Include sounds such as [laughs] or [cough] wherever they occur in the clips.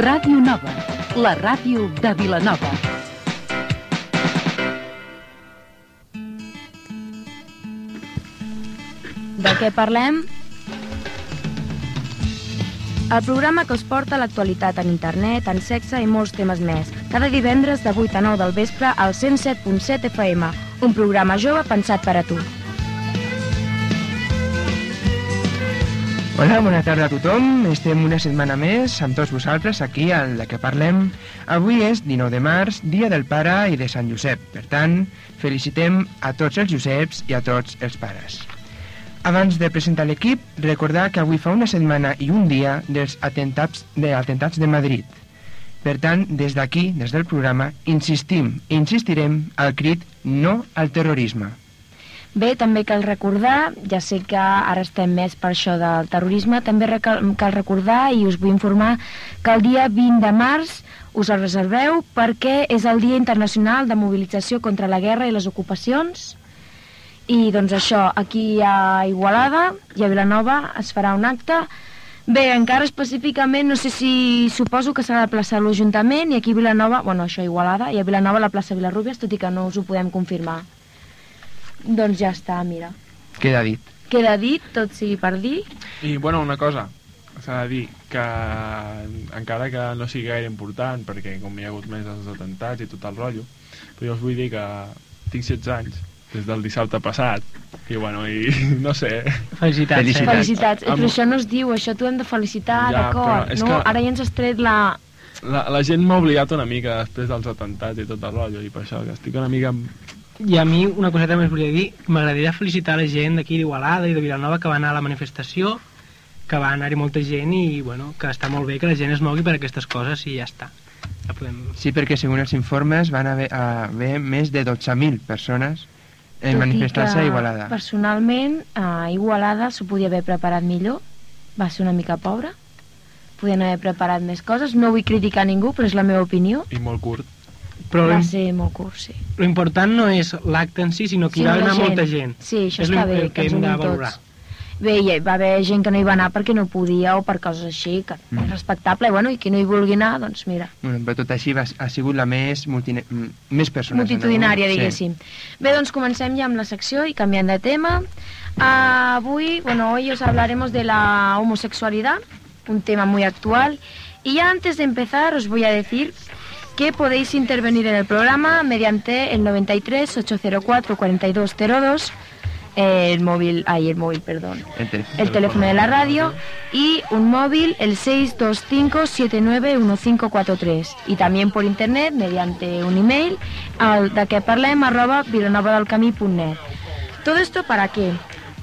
Ràdio Nova, la ràdio de Vilanova. De què parlem? El programa que us porta l'actualitat en internet, en sexe i molts temes més. Cada divendres de 8 a 9 del vespre al 107.7 FM. Un programa jove pensat per a tu. Hola, bona tarda a tothom. Estem una setmana més amb tots vosaltres aquí al de que parlem. Avui és 19 de març, dia del pare i de Sant Josep. Per tant, felicitem a tots els Joseps i a tots els pares. Abans de presentar l'equip, recordar que avui fa una setmana i un dia dels atentats de, atentats de Madrid. Per tant, des d'aquí, des del programa, insistim i insistirem al crit no al terrorisme. Bé, també cal recordar, ja sé que ara estem més per això del terrorisme, també cal, cal recordar i us vull informar que el dia 20 de març us el reserveu perquè és el Dia Internacional de Mobilització contra la Guerra i les Ocupacions i doncs això, aquí a Igualada i a Vilanova es farà un acte Bé, encara específicament no sé si suposo que s'ha de plaçar l'Ajuntament i aquí a Vilanova, bueno, això a Igualada i a Vilanova la plaça Vilarrubias, tot i que no us ho podem confirmar. Doncs ja està, mira. Queda dit. Queda dit, tot sigui per dir. I, bueno, una cosa, s'ha de dir que encara que no sigui gaire important, perquè com hi ha hagut més dels atentats i tot el rotllo, però jo us vull dir que tinc 16 anys, des del dissabte passat, i bueno, i [laughs] no sé... Felicitats. Felicitats. Felicitats. Amb- Però això no es diu, això t'ho hem de felicitar, Ja, d'acord? No, que- ara ja ens has tret la... La, la gent m'ha obligat una mica després dels atentats i tot el rotllo, i per això que estic una mica... I a mi una coseta més volia dir, m'agradaria felicitar la gent d'aquí d'Igualada i de Vilanova que va anar a la manifestació, que va anar-hi molta gent i bueno, que està molt bé que la gent es mogui per aquestes coses i ja està. Ja podem... Sí, perquè segons els informes van haver, haver més de 12.000 persones en manifestar-se a Igualada. Personalment, a Igualada s'ho podia haver preparat millor. Va ser una mica pobra. Podien haver preparat més coses. No vull criticar ningú, però és la meva opinió. i molt curt. Però Va lo, ser molt curt, sí. lo important no és l'acte en si, sinó que hi Sinó va la anar gent. molta gent. Sí, això és està lo bé, que que ens unim tots. Bé, hi va haver gent que no hi va anar perquè no podia o per coses així, que Mm. és respectable, i bueno, i qui no hi vulgui anar, doncs mira, Bueno, però tot així va, ha sigut la més, multine... m- més persones. multitudinària, no? diguéssim. Bé, doncs comencem ja amb la secció i canviant de tema. Ah, avui, bueno, hoy os hablaremos de la homosexualidad, un tema muy actual. Y ya antes de empezar os voy a decir que podéis intervenir en el programa mediante el 93 804 4202, eh, el móvil, ay, el móvil, perdón, El teléfono. el teléfono de la radio y un móvil el 625-791543 y también por internet mediante un email al vilanovadelcamí.net ¿Todo esto para qué?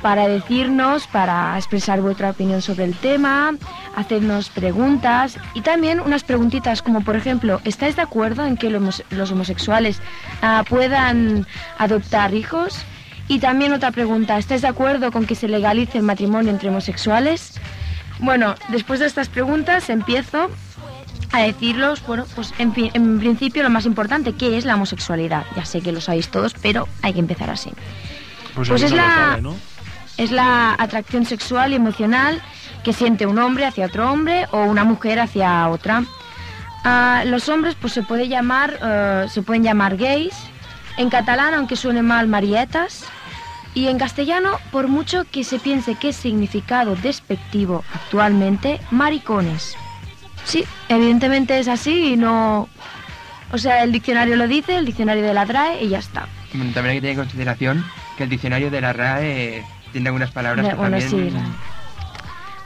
Para decirnos, para expresar vuestra opinión sobre el tema, hacernos preguntas y también unas preguntitas como por ejemplo, ¿estáis de acuerdo en que los homosexuales ah, puedan adoptar hijos? Y también otra pregunta, ¿estáis de acuerdo con que se legalice el matrimonio entre homosexuales? Bueno, después de estas preguntas empiezo a decirlos, bueno, pues en, principio lo más importante, ¿qué es la homosexualidad? Ya sé que lo sabéis todos, pero hay que empezar así. Pues aquí es no la- sabe, ¿no? Es la atracción sexual y emocional que siente un hombre hacia otro hombre o una mujer hacia otra. Los hombres pues se puede llamar, eh, se pueden llamar gays. En catalán, aunque suene mal, marietas. Y en castellano, por mucho que se piense que es significado despectivo actualmente, maricones. Sí, evidentemente es así y no... O sea, el diccionario lo dice, el diccionario de la RAE y ya está. También hay que tener en consideración que el diccionario de la RAE tiene algunas palabras De- que bueno, también... sí,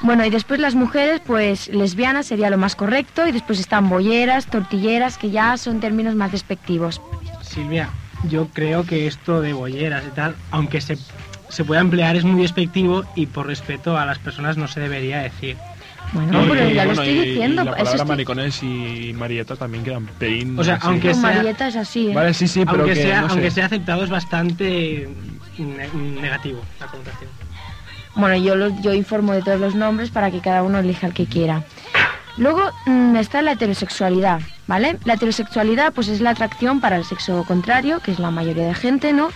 Bueno, y después las mujeres, pues lesbianas sería lo más correcto, y después están bolleras, tortilleras, que ya son términos más despectivos. Silvia, yo creo que esto de bolleras y tal, aunque se, se pueda emplear, es muy despectivo y por respeto a las personas no se debería decir. Bueno, No, pero y- ya lo bueno, estoy y- diciendo. Y la eso palabra estoy- maricones y marieta también quedan pelín... O sea, así. aunque sea- Marieta es así, ¿eh? Vale, sí, sí, pero aunque que, sea, no sé. aunque sea aceptado, es bastante ne- negativo la connotación. Bueno, yo, lo- yo informo de todos los nombres para que cada uno elija el que quiera. Luego mm, está la heterosexualidad, ¿vale? La heterosexualidad pues es la atracción para el sexo contrario, que es la mayoría de gente, ¿no?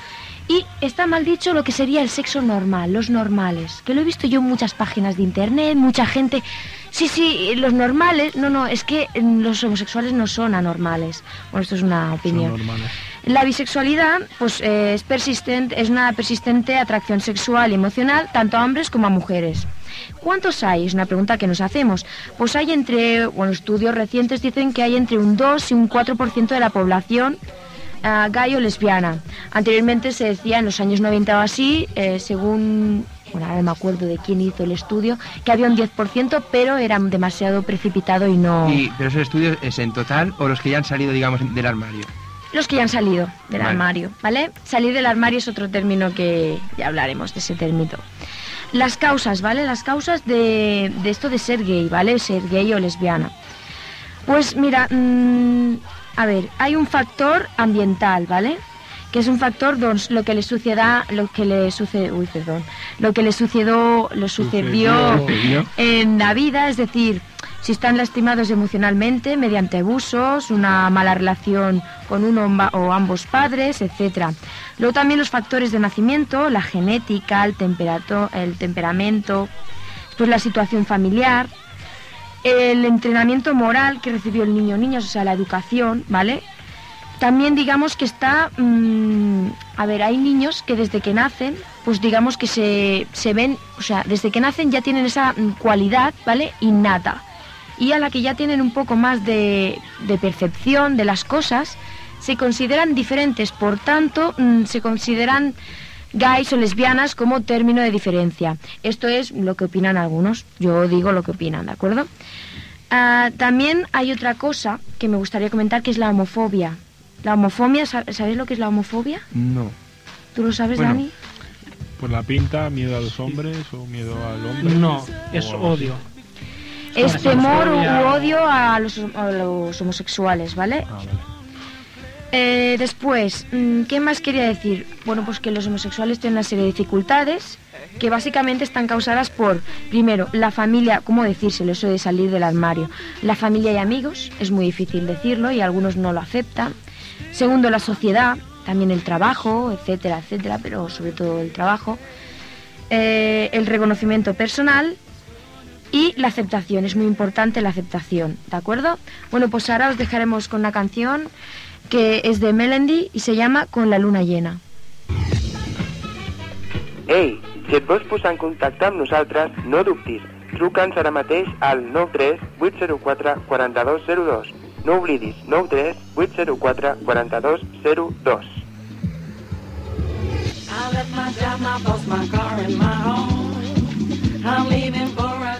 Y está mal dicho lo que sería el sexo normal, los normales, que lo he visto yo en muchas páginas de internet, mucha gente Sí, sí, los normales, no, no, es que mm, los homosexuales no son anormales. Bueno, esto es una opinión. Son normales. La bisexualidad, pues eh, es persistente, es una persistente atracción sexual y emocional tanto a hombres como a mujeres. ¿Cuántos hay? Es una pregunta que nos hacemos. Pues hay entre, bueno, estudios recientes dicen que hay entre un 2 y un 4% de la población ah, gay o lesbiana. Anteriormente se decía en los años 90 o así, eh, según, bueno, ahora no me acuerdo de quién hizo el estudio, que había un 10%, pero era demasiado precipitado y no... Y, pero esos estudios es en total o los que ya han salido, digamos, del armario. Los que ya han salido del Vale. armario, ¿vale? Salir del armario es otro término que ya hablaremos de ese término. Las causas, ¿vale? Las causas de, de esto de ser gay, ¿vale? Ser gay o lesbiana. Pues mira, mm, a ver, hay un factor ambiental, ¿vale? Que es un factor doncs, lo que le suceda, lo que le sucede, uy, perdón, lo que le sucedió, lo sucedió Sucedió. en la vida, es decir, si están lastimados emocionalmente mediante abusos, una mala relación con uno o ambos padres, etcétera. Luego también los factores de nacimiento, la genética, el, el temperamento, pues la situación familiar, el entrenamiento moral que recibió el niño o niña, o sea, la educación, ¿vale? También digamos que está, mm, a ver, hay niños que desde que nacen, pues digamos que se, se ven, o sea, desde que nacen ya tienen esa mm, cualidad, ¿vale? Innata. Y a la que ya tienen un poco más de, de percepción de las cosas, se consideran diferentes, por tanto, mm, se consideran gays o lesbianas como término de diferencia. Esto es lo que opinan algunos, yo digo lo que opinan, ¿de acuerdo? Ah, también hay otra cosa que me gustaría comentar que es la homofobia. La homofobia, ¿sab- ¿sabéis lo que es la homofobia? No. ¿Tú lo sabes, Bueno, Dani? Por la pinta, miedo a los hombres o miedo al hombre. No, es O algo así. Es temor u odio a los, a los homosexuales, ¿vale? Ah, vale. Eh, después, mm, ¿qué más quería decir? Bueno, pues que los homosexuales tienen una serie de dificultades que básicamente están causadas por, primero, la familia, ¿cómo decírselo? Eso de salir del armario. La familia y amigos, es muy difícil decirlo y algunos no lo aceptan. Segundo, la sociedad, también el trabajo, etcétera, etcétera, pero sobre todo el trabajo. Eh, el reconocimiento personal y la aceptación, es muy importante la aceptación, ¿de acuerdo? Bueno, pues ahora os dejaremos con una canción que es de Melendi y se llama Con la luna llena. Ei, si et vols posar en contacte amb nosaltres, no dubtis. Truca'ns ara mateix al 93 804 4202. No oblidis, 93 804 4202. I left my job, my boss, my car, and my home. I'm leaving for a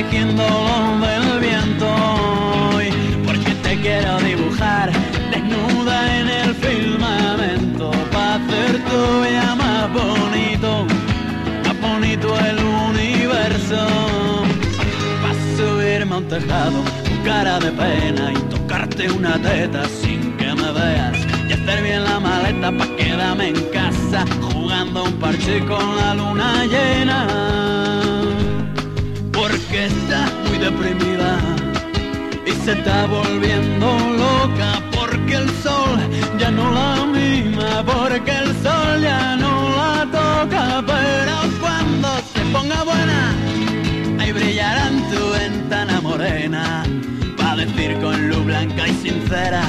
protegiéndolo del viento. Y porque te quiero dibujar, desnuda en el firmamento, para hacer todavía más bonito, más bonito el universo. Para subirme a un tejado con cara de pena y tocarte una teta sin que me veas. Y hacer bien la maleta pa' quedarme en casa jugando un parche con la luna llena. Porque estás muy deprimida y se está volviendo loca porque el sol ya no la mima, porque el sol ya no la toca, pero cuando se ponga buena, ahí brillará en tu ventana morena, para decir con luz blanca y sincera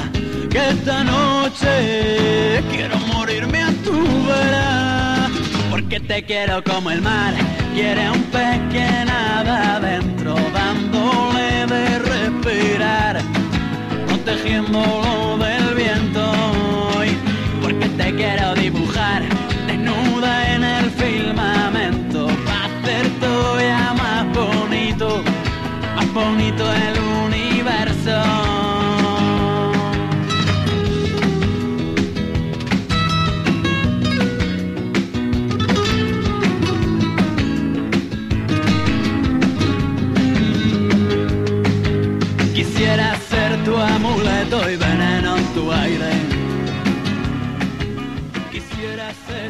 que esta noche quiero morirme porque te quiero como el mar, quiere un pez que nada adentro, dándole de respirar protegiéndolo del viento. Y porque te quiero dibujar desnuda en el firmamento para hacer todavía más bonito, más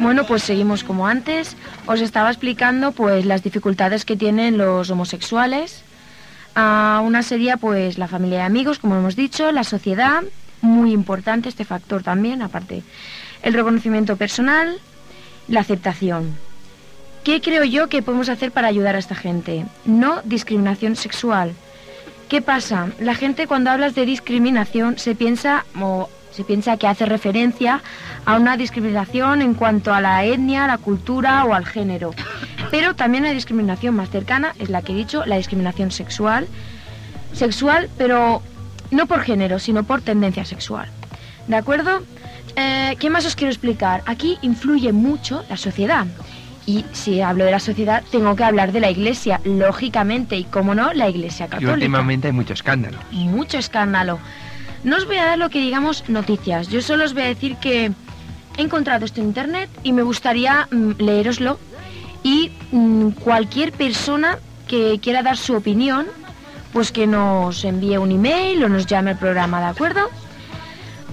Bueno, pues seguimos como antes. Os estaba explicando pues las dificultades que tienen los homosexuales. Ah, una sería pues la familia de amigos, como hemos dicho, la sociedad, muy importante este factor también, aparte el reconocimiento personal, la aceptación. ¿Qué creo yo que podemos hacer para ayudar a esta gente? No discriminación sexual. ¿Qué pasa? La gente cuando hablas de discriminación se piensa o se piensa que hace referencia a una discriminación en cuanto a la etnia, la cultura o al género. Pero también hay discriminación más cercana, es la que he dicho, la discriminación sexual. Sexual, pero no por género, sino por tendencia sexual. ¿De acuerdo? Eh, ¿Qué más os quiero explicar? Aquí influye mucho la sociedad. Y si hablo de la sociedad, tengo que hablar de la iglesia, lógicamente, y cómo no, la iglesia Y católica. últimamente hay mucho escándalo. Mucho escándalo. No os voy a dar lo que digamos noticias, yo solo os voy a decir que he encontrado esto en internet y me gustaría mm, leeroslo. Y mm, cualquier persona que quiera dar su opinión, pues que nos envíe un email o nos llame al programa, ¿de acuerdo?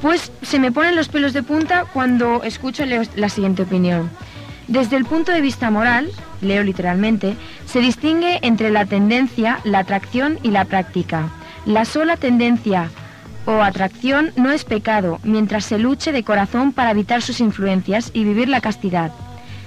Pues se me ponen los pelos de punta cuando escucho la siguiente opinión. Desde el punto de vista moral, leo literalmente, se distingue entre la tendencia, la atracción y la práctica. La sola tendencia o atracción no es pecado, mientras se luche de corazón para evitar sus influencias y vivir la castidad.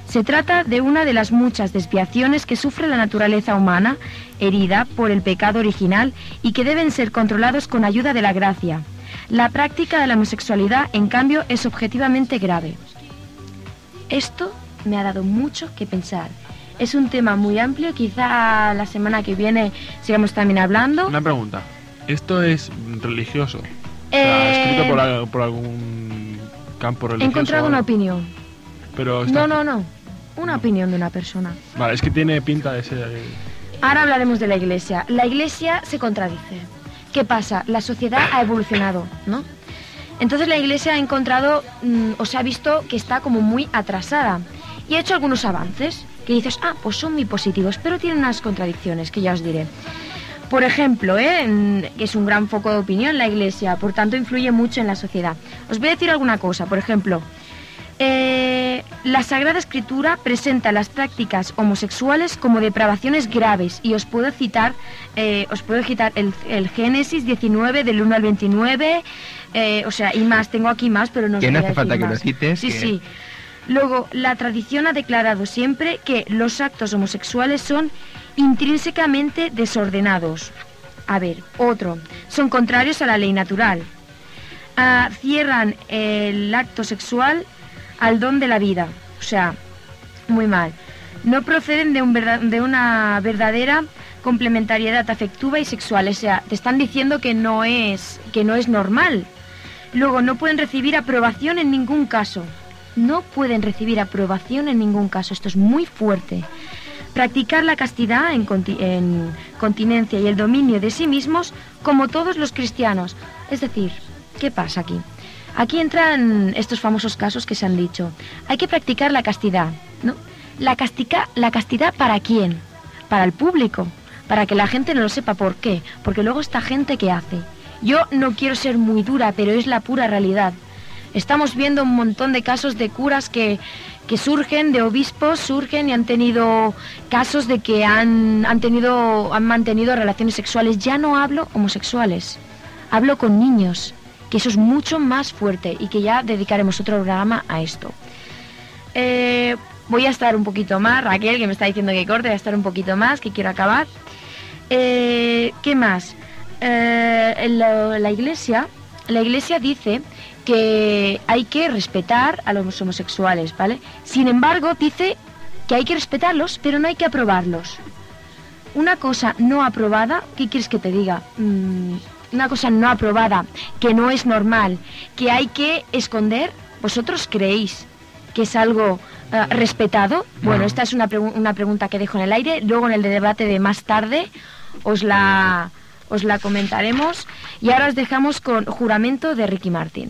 Se trata de una de las muchas desviaciones que sufre la naturaleza humana, herida por el pecado original y que deben ser controlados con ayuda de la gracia. La práctica de la homosexualidad, en cambio, es objetivamente grave. Esto me ha dado mucho que pensar. Es un tema muy amplio, quizá la semana que viene sigamos también hablando. Una pregunta. ¿Esto es religioso? O Eh, sea, escrito por, al- por algún campo He religioso. encontrado o una opinión. Pero está- No, no, no. Una opinión de una persona. Vale, es que tiene pinta de ser... Ahora hablaremos de la iglesia. La iglesia se contradice. ¿Qué pasa? La sociedad ha evolucionado, ¿no? Entonces la iglesia ha encontrado mm, o se ha visto que está como muy atrasada y ha hecho algunos avances que dices, ah, pues son muy positivos, pero tienen unas contradicciones que ya os diré. Por ejemplo, ¿eh? Es un gran foco de opinión la iglesia, por tanto influye mucho en la sociedad. Os voy a decir alguna cosa, por ejemplo, eh, la Sagrada Escritura presenta las prácticas homosexuales como depravaciones graves y os puedo citar, eh, os puedo citar el, el Génesis 19 del 1 al 29, eh, o sea, y más, tengo aquí más, pero no Que no hace falta que lo cites, Sí, que- sí. Luego, la tradición ha declarado siempre que los actos homosexuales son intrínsecamente desordenados. A ver, otro, son contrarios a la ley natural. Ah, cierran el acto sexual al don de la vida. O sea, muy mal. No proceden de, un de una verdadera complementariedad afectiva y sexual. O sea, te están diciendo que no es, que no es normal. Luego, no pueden recibir aprobación en ningún caso. No pueden recibir aprobación en ningún caso. Esto es muy fuerte. Practicar la castidad en, conti- en continencia y el dominio de sí mismos como todos los cristianos. Es decir, ¿qué pasa aquí? Aquí entran estos famosos casos que se han dicho. Hay que practicar la castidad, ¿no? La, castica, la castidad para quién? Para el público, para que la gente no lo sepa por qué. Porque luego esta gente que hace. Yo no quiero ser muy dura, pero es la pura realidad. Estamos viendo un montón de casos de curas que, que surgen, de obispos, surgen y han tenido casos de que han, han, tenido, han mantenido relaciones sexuales. Ya no hablo homosexuales, hablo con niños, que eso es mucho más fuerte y que ya dedicaremos otro programa a esto. Eh, voy a estar un poquito más, Raquel, que me está diciendo que corte, voy a estar un poquito más, que quiero acabar. Eh, ¿Qué más? Eh, la iglesia, la iglesia dice que hay que respetar a los homosexuales, ¿vale? Sin embargo, dice que hay que respetarlos, pero no hay que aprobarlos. Una cosa no aprobada, ¿qué quieres que te diga? Mm, una cosa no aprobada, que no es normal, que hay que esconder, ¿vosotros creéis que es algo eh, respetado? Bueno, No. esta es una, pregu- una pregunta que dejo en el aire, luego en el debate de más tarde os la, os la comentaremos y ahora os dejamos con juramento de Ricky Martin.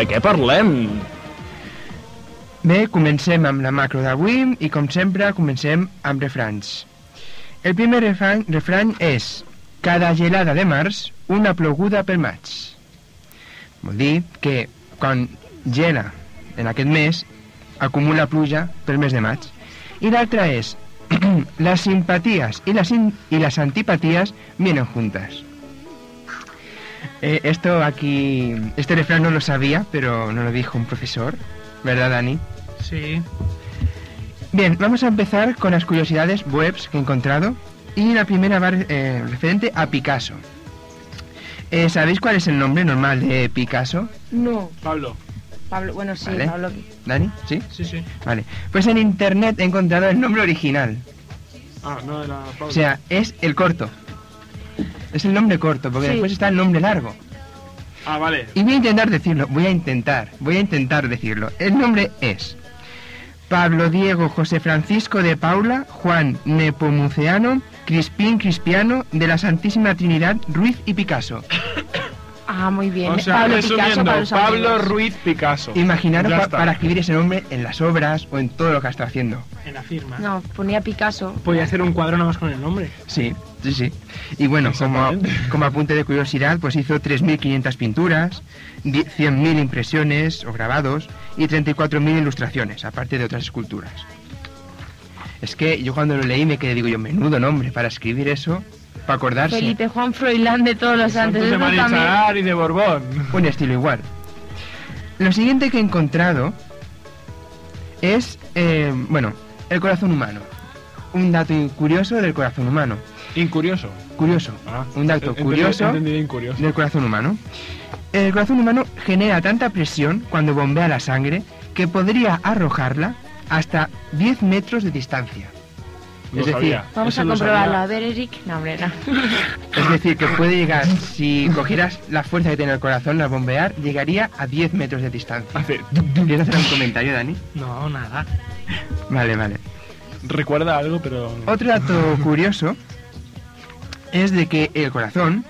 De què parlem? Bé, comencem amb la macro d'avui i, com sempre, comencem amb refranys. El primer refrany, refrany és Cada gelada de març, una ploguda pel maig. Vol dir que quan gela en aquest mes, acumula pluja pel mes de maig. I l'altra és [clears throat] Las simpatías y las, in- y las antipatías vienen juntas. Eh, esto aquí, este refrán no lo sabía, pero no lo dijo un profesor, ¿verdad, Dani? Sí. Bien, vamos a empezar con las curiosidades webs que he encontrado. Y la primera va eh, referente a Picasso. Eh, ¿Sabéis cuál es el nombre normal de Picasso? No, Pablo. Pablo, bueno, sí, Vale. Pablo. ¿Dani? ¿Sí? Sí, sí. Vale. Pues en internet he encontrado el nombre original. Ah, no era Pablo. O sea, es el corto. Es el nombre corto, porque Sí. después está el nombre largo. Ah, vale. Y voy a intentar decirlo, voy a intentar, voy a intentar decirlo. El nombre es Pablo Diego José Francisco de Paula Juan Nepomuceano Crispín Crispiano de la Santísima Trinidad Ruiz y Picasso. [coughs] Ah, muy bien. O sea, Pablo Picasso resumiendo, para los Pablo. Ruiz Picasso. Imaginaros pa- para escribir ese nombre en las obras o en todo lo que está haciendo. En la firma. No, ponía Picasso. Podía hacer un cuadro nada más con el nombre. Sí, sí, sí. Y bueno, como, como apunte de curiosidad, pues hizo 3.500 pinturas, di- 100.000 impresiones o grabados y 34.000 ilustraciones, aparte de otras esculturas. Es que yo cuando lo leí me quedé, digo yo, menudo nombre para escribir eso, para acordarse. Felipe Juan Froilán de todos los santos. De. Marichalar y de Borbón. Un estilo igual. Lo siguiente que he encontrado es, eh, bueno, el corazón humano. Un dato curioso del corazón humano. Incurioso. Curioso. Ah, Un dato he- he curioso. entendido incurioso. del corazón humano. El corazón humano genera tanta presión cuando bombea la sangre que podría arrojarla hasta 10 metros de distancia. Lo es decir, sabía. Vamos Eso a lo comprobarlo. sabía. A ver, Eric. No, hombre, no. es decir, que puede llegar, si cogieras la fuerza que tiene el corazón al bombear, llegaría a 10 metros de distancia. Hace... ¿Quieres hacer un comentario, Dani? No, nada. Vale, vale. Recuerda algo, pero... Otro dato curioso es de que el corazón,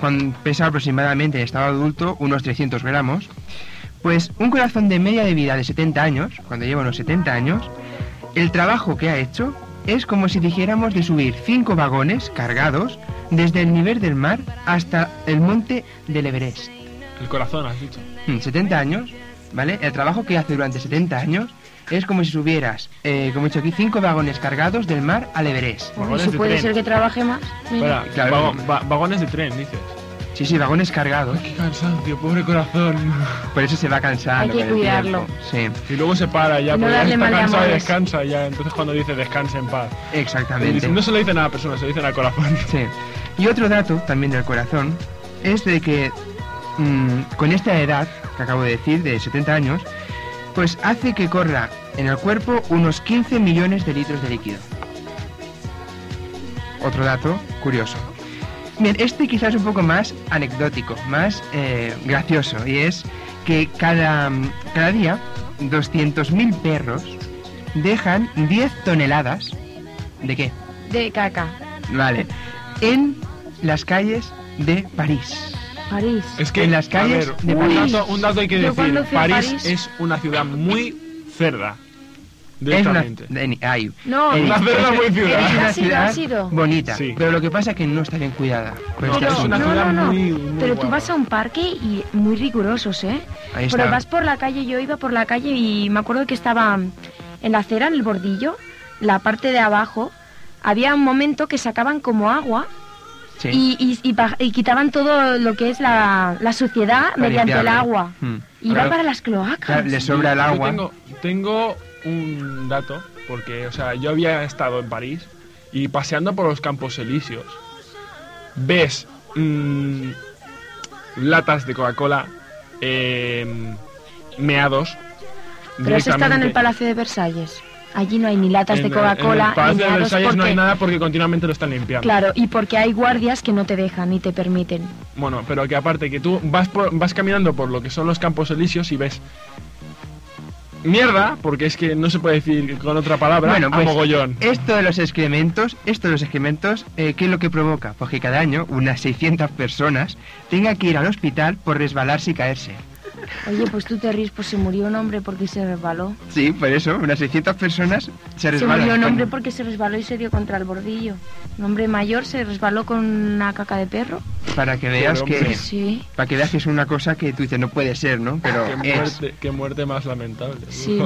cuando pesa aproximadamente en estado adulto unos 300 gramos, pues un corazón de media de vida de 70 años, cuando lleva unos 70 años, el trabajo que ha hecho es como si dijéramos de subir 5 vagones cargados desde el nivel del mar hasta el monte del Everest. El corazón, has dicho. Mm, 70 años, ¿vale? El trabajo que hace durante 70 años es como si subieras, eh, como he dicho aquí, 5 vagones cargados del mar al Everest. Vagones si de puede tren. ser que trabaje más. Mira. Espera, Claro. vago- va- vagones de tren, dices. Sí, sí, vagones cargados. Qué cansancio, pobre corazón. Por eso se va cansando. Hay que con el cuidarlo. tiempo. Sí, Y luego se para ya, No porque ya darle está mal de cansado y amores. descansa ya. Entonces cuando dice descansa en paz. exactamente. No se lo dicen a la persona, se lo dicen al corazón. Sí. Y otro dato también del corazón es de que mm, con esta edad que acabo de decir, de 70 años, pues hace que corra en el cuerpo unos 15 millones de litros de líquido. Otro dato curioso. Bien, este quizás un poco más anecdótico, más eh, gracioso, y es que cada, cada día 200.000 perros dejan 10 toneladas de qué? De caca. Vale. En las calles de París. París. Es que En las calles a ver, de un, París. dato, un dato hay que Yo decir. París- es una ciudad muy cerda. Es una, ay, No, Una ciudad muy ciudad. es una ¿Has ido? ciudad ¿Has ido? bonita, Sí. pero lo que pasa es que no está bien cuidada. por No, este Pero, es una ciudad no, no. muy- muy Pero tú guapa. vas a un parque y muy rigurosos, ¿eh? Ahí Pero está. vas por la calle, yo iba por la calle y me acuerdo que estaba en la acera, en el bordillo, la parte de abajo, había un momento que sacaban como agua Sí. y, y- y pa- y quitaban todo lo que es la, la suciedad Para mediante el limpiarlo. agua. Mm. Y va para las cloacas. le sobra el Yo agua. tengo, tengo un dato, porque, o sea, yo había estado en París y paseando por los Campos Elíseos, ves mm, latas de Coca-Cola, eh, meados. Pero has estado en el. Palacio de Versalles. Allí no hay ni latas En de Coca-Cola En el de no hay nada porque continuamente lo están limpiando. Claro, y porque hay guardias que no te dejan ni te permiten. Bueno, pero que aparte que tú vas, por- vas caminando por lo que son los Campos Elíseos y ves mierda, porque es que no se puede decir con otra palabra, Bueno, a pues mogollón. esto de los excrementos, esto de los excrementos, eh, ¿qué es lo que provoca? Pues que cada año unas 600 personas tengan que ir al hospital por resbalarse y caerse. Oye, pues tú te ríes, pues se murió un hombre porque se resbaló. Sí, por eso, unas 600 personas se Se resbalan. murió un hombre porque se resbaló y se dio contra el bordillo. Un hombre mayor se resbaló con una caca de perro. Para que veas que... Sí, Para que veas que es una cosa que tú dices, no puede ser, ¿no? Pero Qué es. qué muerte más lamentable. sí.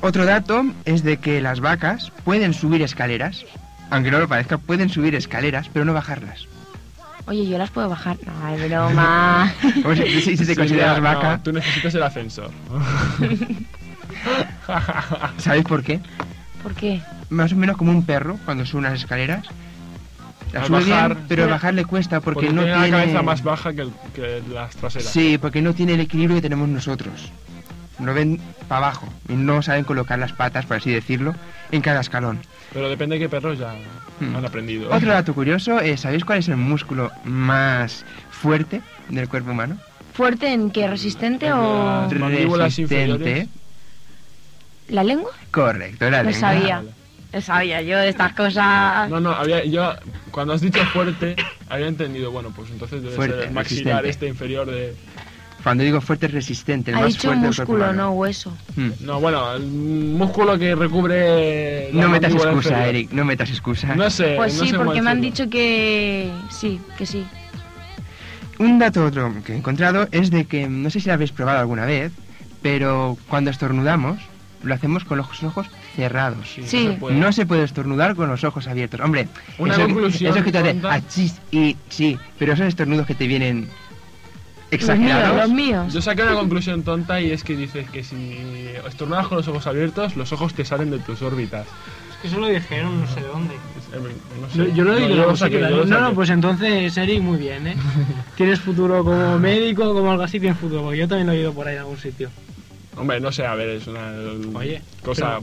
Otro dato es de que las vacas pueden subir escaleras, aunque no lo parezca, pueden subir escaleras, pero no bajarlas. Oye, yo las puedo bajar. No, es broma. [laughs] Si, si te Sí, consideras vaca, no, tú necesitas el ascensor. [laughs] ¿sabéis por qué? ¿Por qué? Más o menos como un perro cuando sube unas escaleras. Las Al sube bien, bajar- pero Pero- bajar le cuesta porque, Porque, no tiene tiene... la cabeza más baja que, el- que las traseras. Sí, porque no tiene el equilibrio que tenemos nosotros. Lo ven para abajo y no saben colocar las patas, por así decirlo, en cada escalón. Pero depende de qué perros ya Hmm. han aprendido. Otro dato curioso, es, ¿sabéis cuál es el músculo más fuerte del cuerpo humano? ¿Fuerte en qué? ¿Resistente En o inferiores. la lengua? Correcto, la Lo lengua. sabía. Lo sabía yo de estas cosas. No, no, había, yo cuando has dicho fuerte, había entendido, bueno, pues entonces debe Fuerte, ser el maxilar resistente. este inferior de... Cuando digo fuerte es resistente, el Ha más dicho fuerte músculo, no hueso. Hmm. No, bueno, el músculo que recubre... No metas excusa. Eric, no metas excusa. No sé, Pues no sí, sé porque me han dicho que sí, que sí. Un dato otro que he encontrado es de que, no sé si lo habéis probado alguna vez, pero cuando estornudamos, lo hacemos con los ojos cerrados. Sí, Sí. no se puede. No se puede estornudar con los ojos abiertos. Hombre, Una eso, conclusión eso que te hace achis y sí, pero son estornudos que te vienen Los míos, exagerados. los míos. Yo saqué una conclusión tonta y es que dices que si estornudas con los ojos abiertos, los ojos te salen de tus órbitas. Es que eso lo dijeron no sé dónde. No sé. Yo, yo lo he No, yo no, lo saqué, sé qué yo lo tal. no, pues entonces, Eric, muy bien, ¿eh? [laughs] Tienes futuro como médico, como algo así, tienes futuro, porque yo también lo he oído por ahí en algún sitio. Hombre, no sé, a ver, es una Oye, cosa...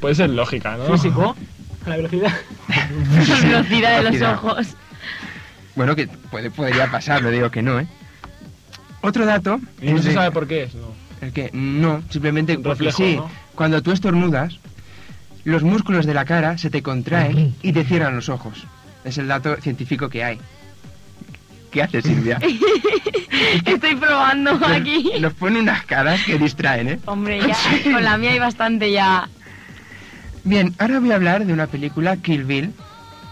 Puede ser lógica, ¿no? Físico, [laughs] a la velocidad. [laughs] La velocidad de los ojos. Bueno, que puede, podría pasar, no digo que no, ¿eh? Otro dato Y no se de- sabe por qué es, ¿no? el que no, simplemente reflejo, sí, ¿no? cuando tú estornudas, los músculos de la cara se te contraen y te cierran los ojos. Es el dato científico que hay. ¿Qué haces, Silvia? [laughs] Estoy probando [laughs] aquí. Nos pone unas caras que distraen, ¿eh? Hombre, ya [laughs] con la mía hay bastante ya. Bien, ahora voy a hablar de una película Kill Bill.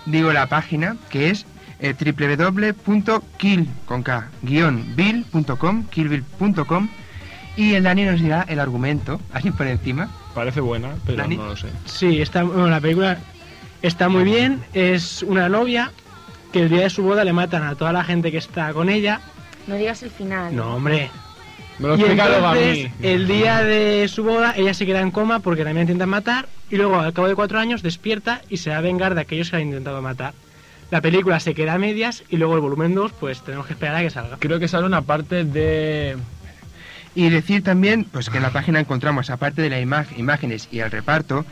Digo la página, que es eh, www.kill con K, guion bill.com, killbill.com y el Dani nos dirá el argumento, [laughs] así por encima. Parece buena, pero Dani. no lo sé. Sí, está, bueno, la película está muy bien. Es una novia que el día de su boda le matan a toda la gente que está con ella. No digas el final. No, hombre. Me lo Y a entonces, mí. el día de su boda, ella se queda en coma porque también la intentan matar. Y luego, al cabo de cuatro años, despierta y se va a vengar de aquellos que la han intentado matar. La película se queda a medias y luego el volumen 2, pues tenemos que esperar a que salga. Creo que sale una parte de... Y decir también, pues que en la página encontramos, aparte de las imágenes y el reparto,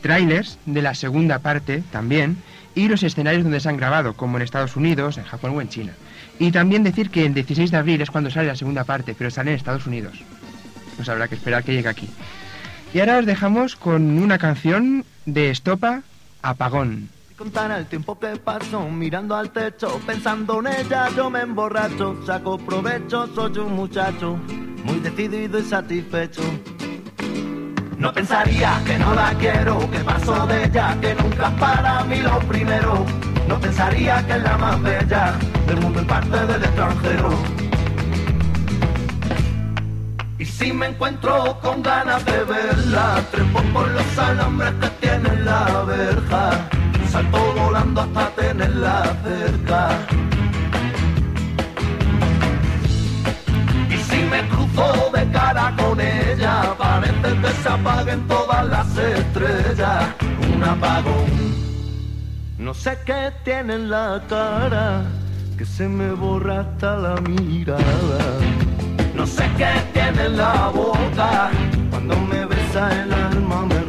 trailers de la segunda parte también, y los escenarios donde se han grabado, como en Estados Unidos, en Japón o en China. Y también decir que el 16 de abril es cuando sale la segunda parte, pero sale en Estados Unidos. Pues habrá que esperar que llegue aquí. Y ahora os dejamos con una canción de Estopa, Apagón. Contar el tiempo que paso mirando al techo, pensando en ella, yo me emborracho, saco provecho, soy un muchacho muy decidido y satisfecho. No pensaría que no la quiero, que paso de ella, que nunca para mí lo primero. No pensaría que es la más bella del mundo en parte del extranjero. Y si me encuentro con ganas de verla, trepo por los alambres que tiene en la verja, salto volando hasta tenerla cerca. Y si me cruzo de cara con ella, parece que se apaguen todas las estrellas, un apagón. No sé qué tiene en la cara, que se me borra hasta la mirada. No sé qué tiene en la boca, cuando me besa el alma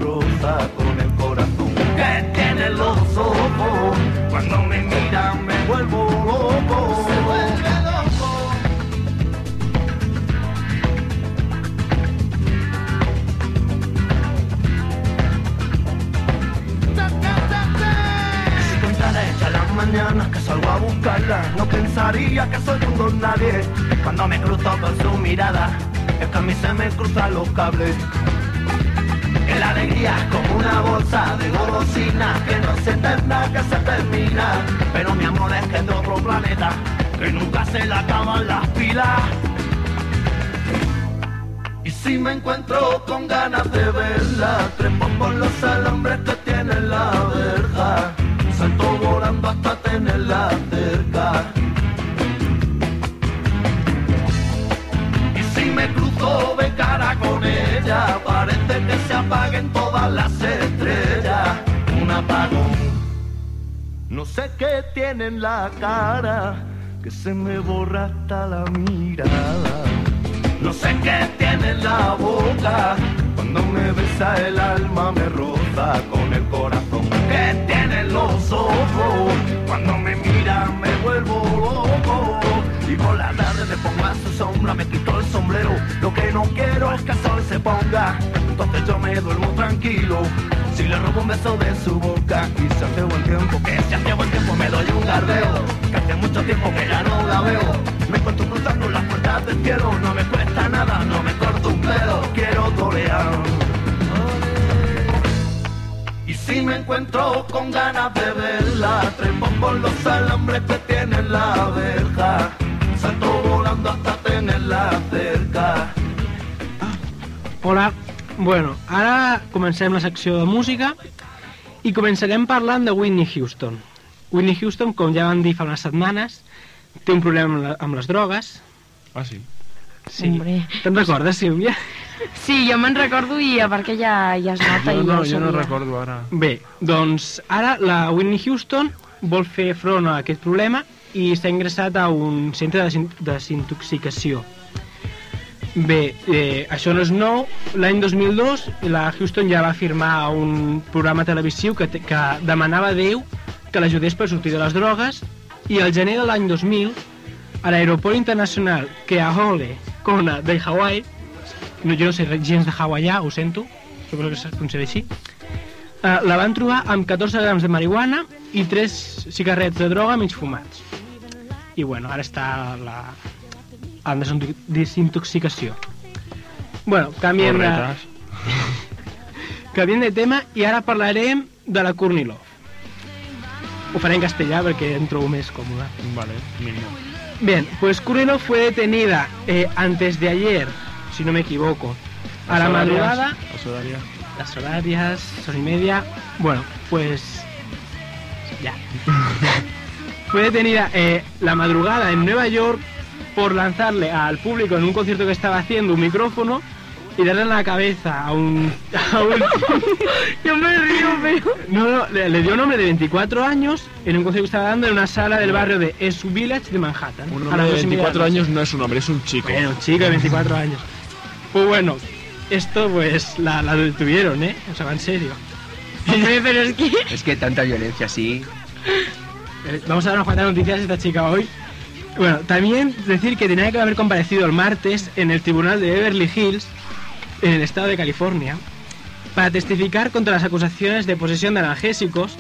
cuando me mira me vuelvo loco. Se vuelve. Si contara las mañanas que salgo a buscarla, no pensaría que soy un don nadie. Cuando me cruzo con su mirada, es que a mí se me cruzan los cables. Que la alegría es como una bolsa de golosina que no se eterna, que se termina. Pero mi amor es que es de otro planeta, que nunca se le acaban las pilas. Y si me encuentro con ganas de verla, trepo por los alambres que tiene en la verja, salto volando hasta tenerla cerca. Me cruzo de cara con ella, parece que se apaguen todas las estrellas, un apagón. No sé qué tiene en la cara, que se me borra hasta la mirada. No sé qué tiene en la boca, me quito el sombrero. Lo que no quiero es que el sol se ponga, entonces yo me duermo tranquilo. Si le robo un beso de su boca y se hace buen tiempo, que se hace buen tiempo me doy un gardeo, que hace mucho tiempo que ya no la veo. Me encuentro cruzando las puertas del cielo, no me cuesta nada, no me corto un pelo, quiero torear. Y si me encuentro con ganas de verla, trepo por los alambres que tiene en la verja, salto volando hasta tenerla cerca. Hola, bueno, ara comencem la secció de música i començarem parlant de Whitney Houston. Whitney Houston, com ja vam dir fa unes setmanes, té un problema amb, la, amb les drogues. Ah, sí. Sí. Hombre. Te'n recordes, Sílvia? Sí, jo me'n recordo i a part que ja, ja es nota Jo no, ja jo no recordo ara. Bé, doncs ara la Whitney Houston vol fer front a aquest problema i s'ha ingressat a un centre de desin- desintoxicació. Bé, eh, això no és nou. L'any 2002 la Houston ja va firmar un programa televisiu que, que demanava a Déu que l'ajudés per sortir de les drogues i al gener de l'any 2000 a l'aeroport internacional Keahole Kona de Hawaii no, jo no sé gens de hawaià, ho sento suposo que es pronuncia així eh, la van trobar amb 14 grams de marihuana i 3 cigarrets de droga mig fumats i bueno, ara està la, en desinto- desintoxicació bueno, canviem de, [laughs] canviem de tema i ara parlarem de la Courtney Love ho faré en castellà perquè em trobo més còmode Vale, mismo. Bien, pues Cureno fue detenida eh, antes de ayer, si no me equivoco, a la horarias, madrugada, las horarias. las horarias, son y media. Bueno, pues ya. [laughs] fue detenida eh, la madrugada en Nueva York por lanzarle al público en un concierto que estaba haciendo un micrófono y darle en la cabeza a un... a un- [laughs] Yo me río, pero... no, no, le, le dio un hombre de 24 años en un concierto que estaba dando en una sala del barrio de East Village de Manhattan. Un A hombre de dos y media 24 la noche. años no es un hombre, es un chico. Bueno, un chico de 24 años. Pues bueno, esto pues la, la detuvieron, ¿eh? O sea, va en serio. Hombre, pero es que... Es que tanta violencia así. [laughs] Eh, Vamos a dar unas cuantas noticias de esta chica hoy. Bueno, también decir que tenía que haber comparecido el martes en el tribunal de Beverly Hills, en el estado de California, para testificar contra las acusaciones de posesión de analgésicos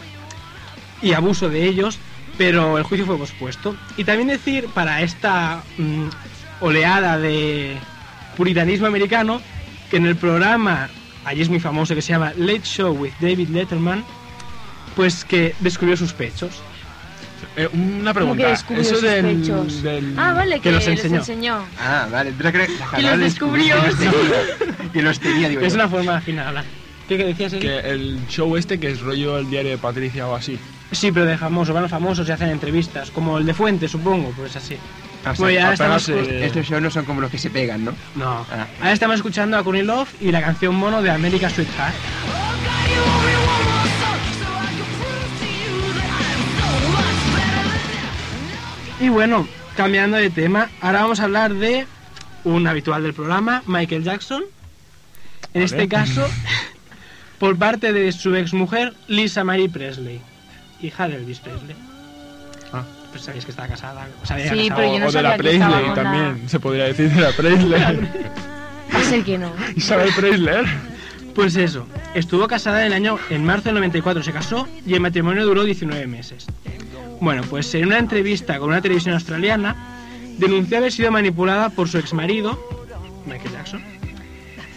y abuso de ellos, pero el juicio fue pospuesto. Y también decir para esta mm, oleada de puritanismo americano que en el programa, allí es muy famoso, que se llama Late Show with David Letterman, pues que descubrió sus pechos. Eh, una ¿Cómo que pregunta. Eso del, del- Ah, vale, que que, los les enseñó. enseñó. Ah, vale. Que los descubrió. [laughs] Que los tenía, digo Es yo. una forma final de hablar. ¿Qué, qué decías, Eli? que el show este que es rollo el diario de Patricia o así. Sí, pero de famosos, van los famosos y hacen entrevistas, como el de Fuente, supongo, pues así. Ah, Bueno, ahora estamos, eh, Estos shows no son como los que se pegan, ¿no? no. Ah. Ahora estamos escuchando a Courtney Love y la canción mono de America Sweetheart. Y bueno, cambiando de tema, ahora vamos a hablar de un habitual del programa, Michael Jackson. En Vale. este caso, [laughs] por parte de su exmujer, Lisa Marie Presley, hija de Elvis Presley. Ah. Pues sabéis que estaba casada. o sea, Sí, casado- pero yo no o de la Presley también, se podría decir de la Presley. [laughs] A ser que no. Isabel Preisler. Pues eso, estuvo casada en el año, en marzo del 94 se casó y el matrimonio duró 19 meses. Bueno, pues en una entrevista con una televisión australiana, denunció haber sido manipulada por su exmarido, Michael Jackson.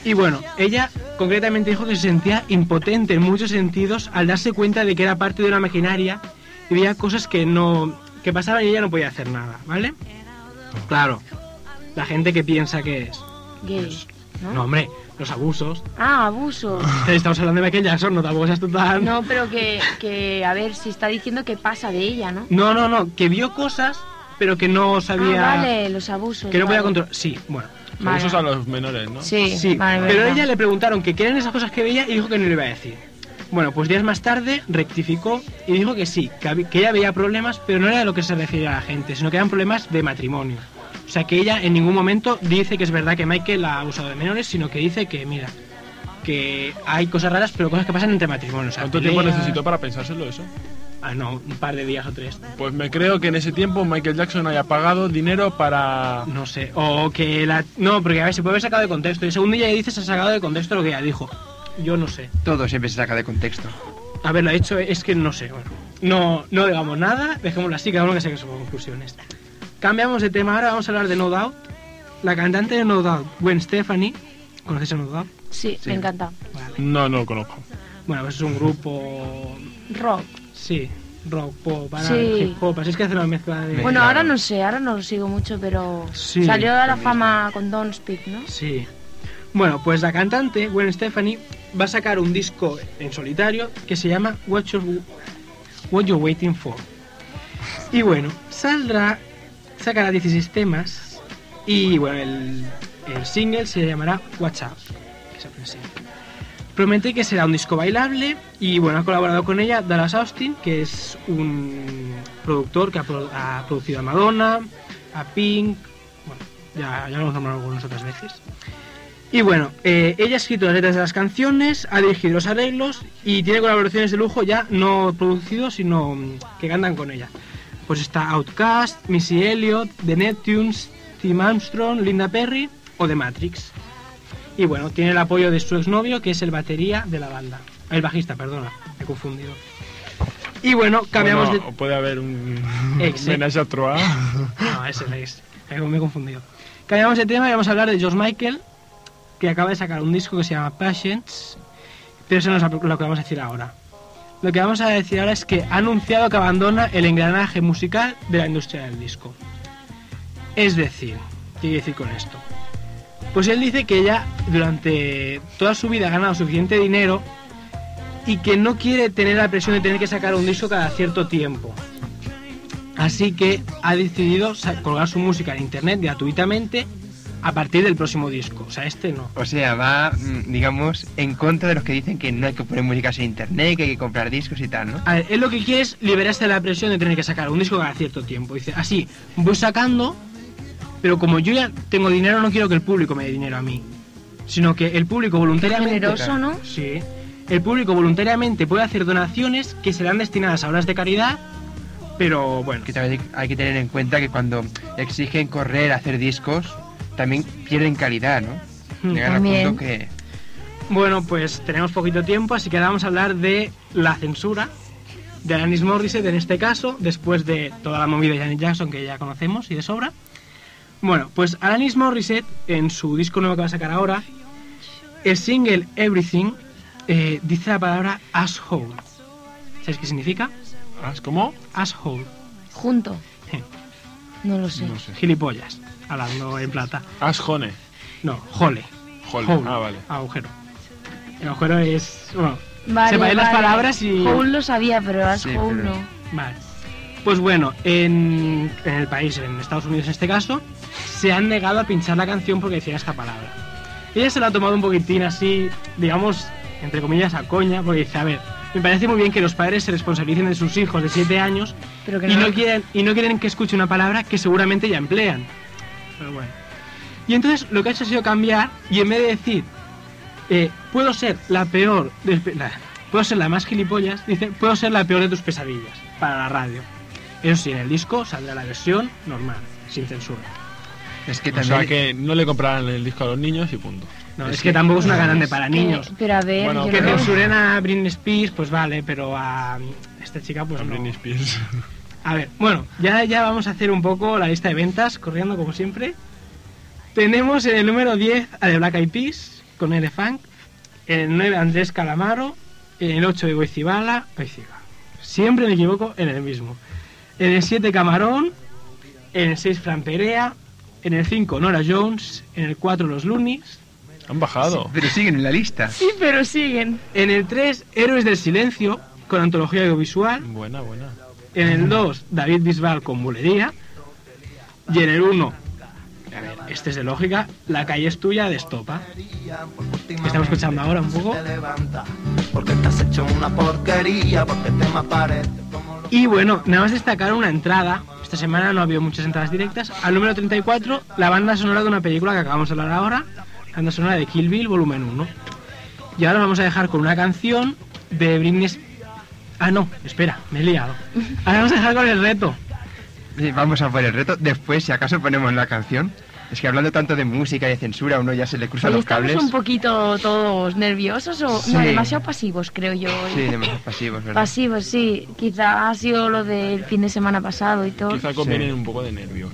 Y bueno, ella concretamente dijo que se sentía impotente en muchos sentidos al darse cuenta de que era parte de una maquinaria y veía cosas que no que pasaban y ella no podía hacer nada, ¿vale? Claro, la gente que piensa que es. Gay. ¿no? No, hombre, los abusos. Ah, abuso. [laughs] Estamos hablando de Michael Jackson, no tampoco seas total. No, pero que, que, a ver, si está diciendo que pasa de ella, ¿no? No, no, no, que vio cosas, pero que no sabía. Ah, vale, los abusos. Que no podía vale. controlar. Sí, bueno. Vale. Abusos a los menores, ¿no? Sí, Sí, vale, pero a ella le preguntaron que qué eran esas cosas que veía y dijo que no le iba a decir. Bueno, pues días más tarde rectificó y dijo que sí, que, que ella veía problemas, pero no era de lo que se refiere a la gente, sino que eran problemas de matrimonio. O sea, que ella en ningún momento dice que es verdad que Michael ha abusado de menores, sino que dice que, mira, que hay cosas raras, pero cosas que pasan entre matrimonios. O sea, ¿Cuánto tiempo peleas- necesitó para pensárselo eso? Ah, no, un par de días o tres. Pues me creo que en ese tiempo Michael Jackson haya pagado dinero para... No sé, o que la... No, porque a ver, se puede haber sacado de contexto. Y según ella dice, se ha sacado de contexto lo que ella dijo. Yo no sé. Todo siempre se saca de contexto. Haberlo hecho es que no sé, bueno. No, no digamos nada, dejémoslo así, cada uno que saque sus conclusiones. Cambiamos de tema ahora, vamos a hablar de No Doubt. La cantante de No Doubt, Gwen Stefani. ¿Conoces a No Doubt? Sí, me encanta. Vale. No, no lo conozco. Bueno, pues es un grupo... Rock. Sí, rock, pop, ahora Sí. hip hop, así es que hace una mezcla de... Bueno, claro. ahora no sé, ahora no lo sigo mucho, pero Sí, salió a la fama con Don't Speak, ¿no? Sí. Bueno, pues la cantante, Gwen Stefani, va a sacar un disco en solitario que se llama What You're, What You're Waiting For. Y bueno, saldrá, sacará 16 temas y bueno, el, el single se llamará single. Promete que será un disco bailable y bueno, ha colaborado con ella Dallas Austin, que es un productor que ha, ha producido a Madonna, a Pink, bueno, ya, ya lo hemos nombrado algunas otras veces. Y bueno, eh, ella ha escrito las letras de las canciones, ha dirigido los arreglos y tiene colaboraciones de lujo ya no producidos, sino mm, que cantan con ella. Pues está Outcast, Missy Elliott, The Neptunes, Tim Armstrong, Linda Perry o The Matrix. Y bueno, tiene el apoyo de su exnovio, que es el batería de la banda. El bajista, perdona, me he confundido. Y bueno, cambiamos Bueno, puede haber un Ex, homenaje a Troa. [laughs] de... No, es el ex. Me he confundido. Cambiamos de tema y vamos a hablar de George Michael, que acaba de sacar un disco que se llama Patience, pero eso no es lo que vamos a decir ahora. Lo que vamos a decir ahora es que ha anunciado que abandona el engranaje musical de la industria del disco. Es decir, ¿qué quiere decir con esto? Pues él dice que ya durante toda su vida ha ganado suficiente dinero y que no quiere tener la presión de tener que sacar un disco cada cierto tiempo. Así que ha decidido colgar su música en internet gratuitamente a partir del próximo disco. O sea, este no. O sea, va, mm, digamos, en contra de los que dicen que no hay que poner músicas en internet, que hay que comprar discos y tal, ¿no? A ver, él lo que quiere es liberarse de la presión de tener que sacar un disco cada cierto tiempo. Dice, así, voy sacando, pero como yo ya tengo dinero, no quiero que el público me dé dinero a mí. Sino que el público voluntariamente... generoso, ¿no? Sí. El público voluntariamente puede hacer donaciones que serán destinadas a obras de caridad, pero bueno. Que también hay- hay que tener en cuenta que cuando exigen correr, hacer discos, también pierden calidad, ¿no? Mm, al también. punto que... Bueno, pues tenemos poquito tiempo, así que ahora vamos a hablar de la censura de Alanis Morissette en este caso, después de toda la movida de Janet Jackson que ya conocemos y de sobra. Bueno, pues Alanis Morissette en su disco nuevo que va a sacar ahora, el single Everything eh, dice la palabra asshole. ¿Sabes qué significa? ¿Ah, ¿Cómo? Asshole. Junto. No lo sé. No sé. Gilipollas, hablando en plata. Ashone. No, hole. Hole. Hole. Ah, vale. Agujero. El agujero es... Bueno, Vale, las vale. palabras y... Hole lo sabía, pero Sí, asshole pero- no. Vale. Pues bueno, en, en el país, en Estados Unidos en este caso, se han negado a pinchar la canción porque decía esta palabra. Ella se la ha tomado un poquitín así, digamos, entre comillas, a coña, porque dice, a ver, me parece muy bien que los padres se responsabilicen de sus hijos de 7 años Pero que y, no. no quieren, y no quieren que escuche una palabra que seguramente ya emplean. Pero bueno. Y entonces lo que ha hecho ha sido cambiar y en vez de decir, eh, puedo ser la peor, de- la- puedo ser la más gilipollas, dice, puedo ser la peor de tus pesadillas para la radio. Eso sí, en el disco saldrá la versión normal, sin censura. Es que O también... sea que no le comprarán el disco a los niños y punto. No, Es es, que, que- tampoco es una grande para niños. Que- pero a ver, Bueno, yo Que censuren a Britney Spears, pues vale, pero a esta chica, pues A no. Britney Spears. A ver, bueno, ya, ya vamos a hacer un poco la lista de ventas, corriendo como siempre. Tenemos en el número 10 a The Black Eyed Peas, con Elefant. En el 9 Andrés Calamaro. En el 8 de Goizibala. Goizibala. Siempre me equivoco en el mismo. En el 7 Camarón. En el 6 Fran Perea. En el 5 Nora Jones. En el 4 Los Loonies. Han bajado. Pero siguen en la lista. Sí, pero siguen. En el 3 Héroes del Silencio, con antología audiovisual. Buena, buena. En el 2, David Bisbal con bulería. Y en el 1, a ver, este es de lógica, La calle es tuya de Estopa. Estamos escuchando ahora un poco. Porque estás hecho una porquería, porque te me aparece como lo- Y bueno, nada más destacar una entrada. Esta semana no ha habido muchas entradas directas. Al número 34, la banda sonora de una película que acabamos de hablar ahora. La banda sonora de Kill Bill, volumen 1. Y ahora vamos a dejar con una canción de Britney... Ah, no, espera, me he liado. Ahora vamos a dejar con el reto. Sí, Vamos a por el reto. Después, si acaso ponemos la canción. Es que hablando tanto de música y de censura, uno ya se le cruzan los estamos cables. un poquito todos nerviosos o Sí. no, demasiado pasivos, creo yo. hoy. Sí, demasiado pasivos, ¿verdad? Pasivos, sí. Quizá ha sido lo del fin de semana pasado y todo. Quizá convienen un poco de nervios.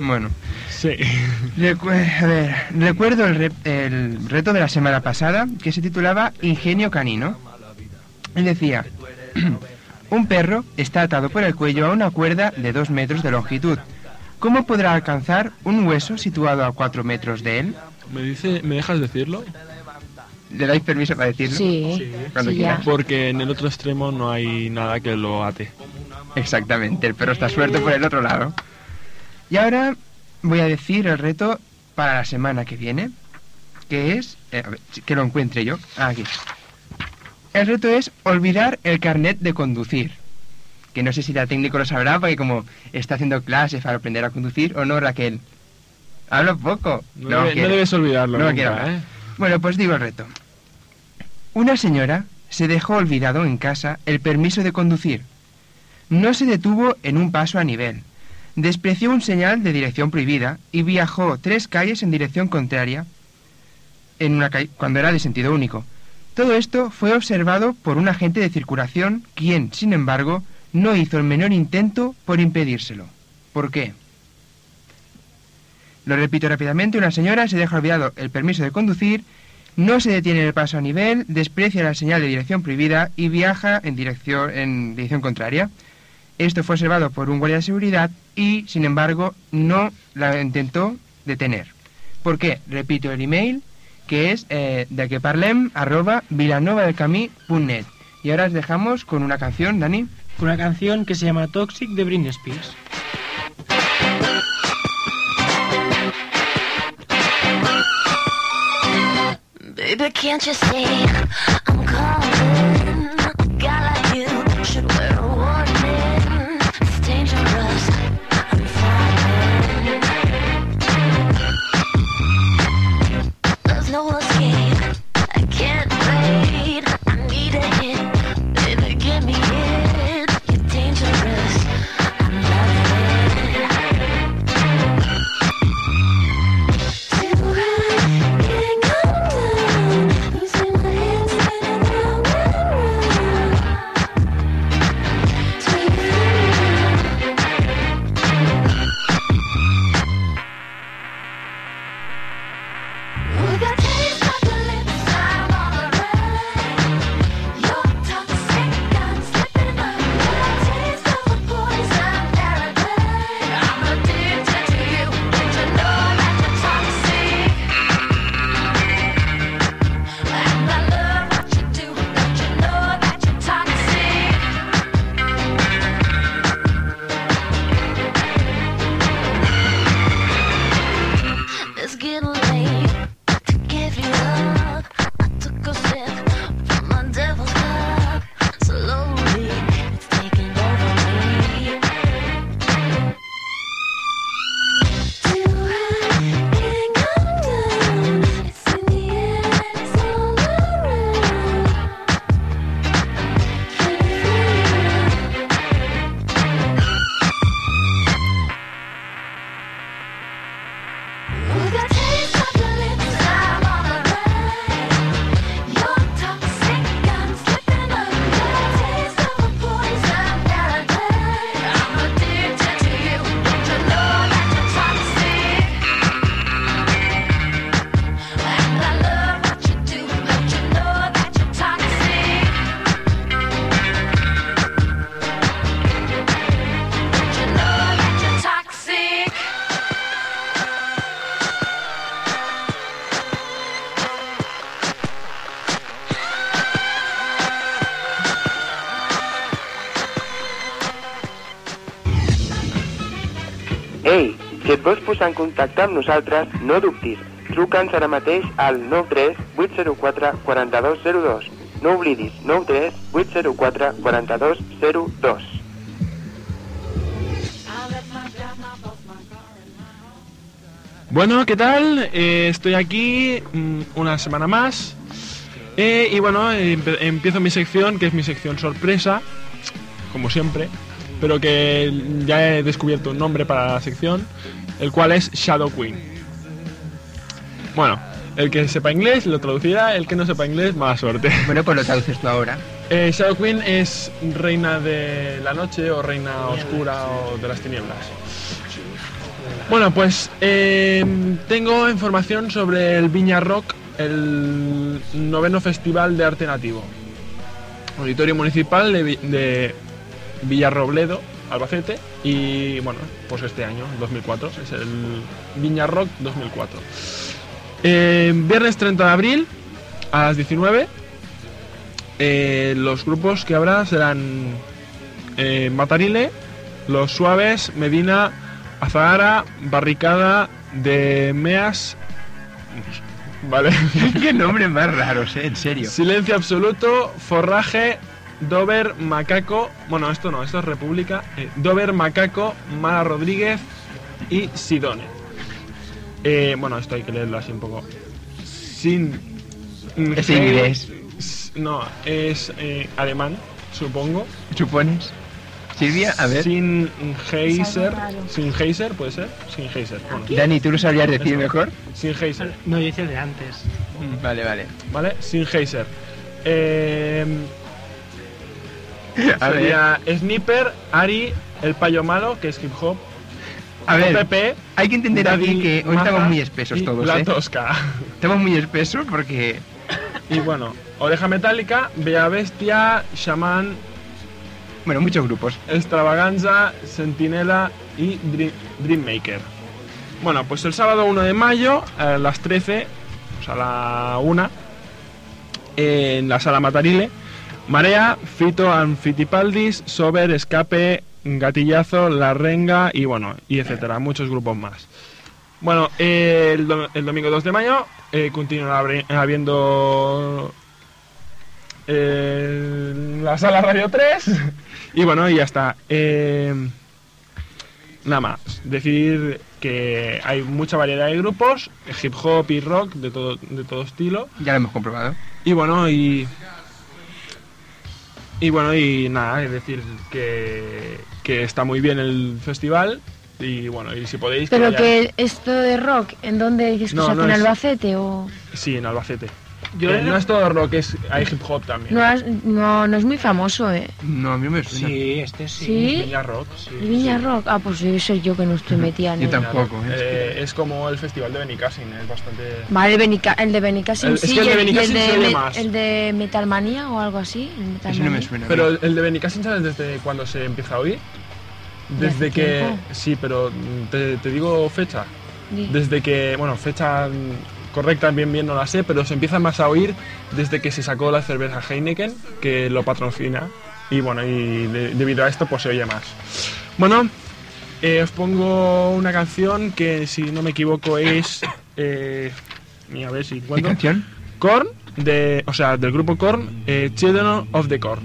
Bueno, Sí. recu- a ver, recuerdo el, re- el reto de la semana pasada que se titulaba Ingenio Canino. Y decía, [clears throat] un perro está atado por el cuello a una cuerda de dos metros de longitud. ¿Cómo podrá alcanzar un hueso situado a cuatro metros de él? ¿Me, dice, ¿Me dejas decirlo? ¿Le dais permiso para decirlo? Sí, Cuando sí, quiera. ya. Porque en el otro extremo no hay nada que lo ate. Exactamente, el perro está suelto por el otro lado. Y ahora voy a decir el reto para la semana que viene, que es... eh, a ver, que lo encuentre yo. Ah, aquí. El reto es olvidar el carnet de conducir. Que no sé si la técnico lo sabrá, porque como está haciendo clases para aprender a conducir, ¿o no, Raquel? Hablo poco. No, debe- no debes olvidarlo No nunca, hablar. ¿eh? Bueno, pues digo el reto. Una señora se dejó olvidado en casa el permiso de conducir. No se detuvo en un paso a nivel. Despreció un señal de dirección prohibida y viajó tres calles en dirección contraria en una calle, cuando era de sentido único. Todo esto fue observado por un agente de circulación, quien, sin embargo, no hizo el menor intento por impedírselo. ¿Por qué? Lo repito rápidamente, una señora se deja olvidado el permiso de conducir, no se detiene en el paso a nivel, desprecia la señal de dirección prohibida y viaja en dirección, en dirección contraria. Esto fue observado por un guardia de seguridad y, sin embargo, no la intentó detener. ¿Por qué? Repito el email, que es eh, de que parlem arroba vilanovadelcamí.net. Y ahora os dejamos con una canción, Dani. con una canción que se llama Toxic de Britney Spears. Baby, can't you see I'm si et vols posar en contacte amb nosaltres, no dubtis. Truca'ns ara mateix al 93 804 4202. No oblidis, 93 804 4202. Bueno, ¿qué tal? Eh, estoy aquí mm, una semana más. Eh, y bueno, empiezo mi sección, que es mi sección sorpresa, como siempre, pero que ya he descubierto un nombre para la sección, el cual es Shadow Queen. Bueno, el que sepa inglés lo traducirá, el que no sepa inglés, mala suerte. [laughs] Bueno, pues lo traduces tú ahora. Eh, Shadow Queen es reina de la noche o reina oscura o de las tinieblas. Bueno, pues eh, tengo información sobre el Viña Rock, el noveno festival de arte nativo. Auditorio Municipal de, de Villarrobledo, Albacete, y bueno, pues este año, 2004, es el Viña Rock 2004. Eh, viernes 30 de abril a las 19 eh, los grupos que habrá serán eh, Matarile, Los Suaves, Medina, Azahara, Barricada, de Meas. [laughs] Vale. [laughs] Qué nombres más raros, eh, en serio. Silencio absoluto, Forraje, Dover, Macaco. Bueno, esto no, esto es República. eh, Dover, Macaco, Mara Rodríguez y Sidone. Eh, bueno, esto hay que leerlo así un poco. Sin. Es inglés. No, es eh, alemán, supongo. ¿Supones? Silvia, a ver. Sin Heiser. Sin Heiser, puede ser. Sin Heiser. Bueno, Dani, ¿tú lo sabrías decir Eso. mejor? sin Heiser. No, yo hice el de antes. Vale, vale. ¿Vale? Sin Heiser. Eh, [laughs] A ver, sería Sniper, Ari, El Payo Malo, que es hip hop. a ver, Pepe, hay que entender aquí que hoy Maja estamos muy espesos y todos, La ¿eh? Tosca. [laughs] Estamos muy espesos porque... Y bueno, Oreja Metálica, Bella Bestia, Shaman, Bueno, muchos grupos. Extravaganza, Sentinela y Dream- Dreammaker. Bueno, pues el sábado 1 de mayo a las 13, o sea, a la 1, en la sala Matarile, Marea, Fito and Fitipaldis, Sober, Escape, Gatillazo, La Renga y bueno, y etcétera, muchos grupos más. Bueno, eh, el, do- el domingo 2 de mayo eh, continúa habri- habiendo eh, la sala Radio 3 [laughs] y bueno, y ya está. Eh, nada más, decir que hay mucha variedad de grupos, hip hop y rock de todo, de todo estilo. Ya lo hemos comprobado. Y bueno, y. Y bueno, y nada, es decir que, que está muy bien el festival. Y bueno, y si podéis. Pero que esto de rock, ¿en dónde dices que No, se hace no en es- Albacete o...? Sí, en Albacete. Yo Eh, era- No es todo rock, es, hay hip hop también. No, has- no, no es muy famoso, ¿eh? No, a mí me suena. Sí, este sí. ¿Sí? Viña Rock, sí. ¿El Viña sí. Rock? Ah, pues debe ser yo que no estoy metida en Yo tampoco. ¿eh? Eh, es como el festival de Benicassin, es bastante. Vale, Benica- el de Benicassin El- es sí, que el de Benicassin de, oye Me- más. el de Metalmanía o algo así. el Ese no me suena. Pero el de Benicassin, ¿sabes desde cuándo se empieza a oír? ¿De Desde que. tiempo? Sí, pero te, te digo fecha. Desde que, bueno, fecha correcta bien bien no la sé, pero se empieza más a oír desde que se sacó la cerveza Heineken, que lo patrocina. Y bueno, y de- debido a esto pues se oye más. Bueno, eh, os pongo una canción que si no me equivoco es... Eh, a ver si ¿Qué encuentro. canción? Korn, de, o sea, del grupo Korn, eh, Children of the Korn.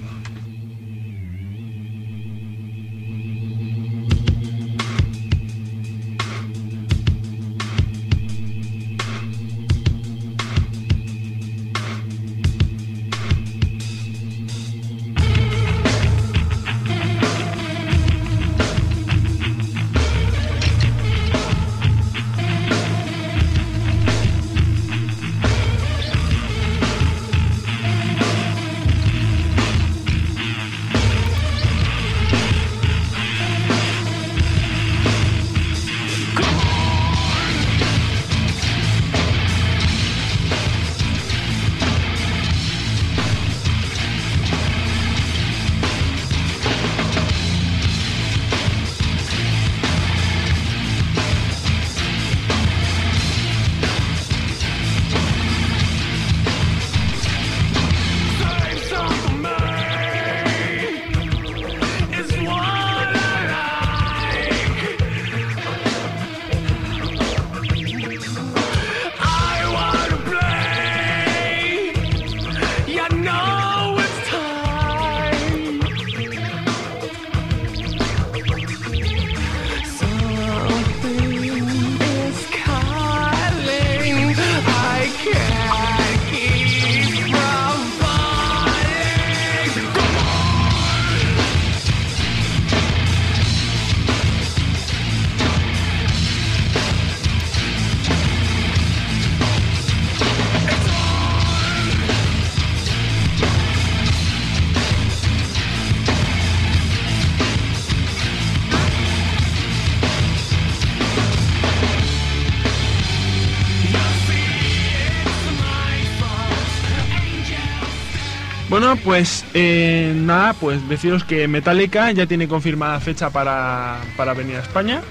Bueno, pues eh, nada, pues deciros que Metallica ya tiene confirmada fecha para, para venir a España.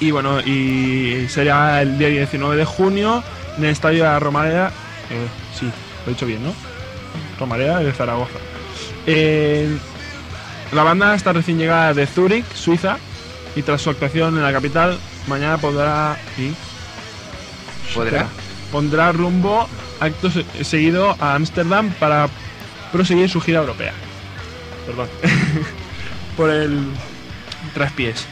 Y bueno, y será el día 19 de junio en el estadio de la Romareda. eh, sí, lo he dicho bien, ¿no? Romareda de Zaragoza. Eh, la banda está recién llegada de Zúrich, Suiza, y tras su actuación en la capital, mañana podrá y ¿Podrá? pondrá rumbo acto se- seguido a Ámsterdam para proseguir su gira europea. Perdón. [laughs] Por el traspiés.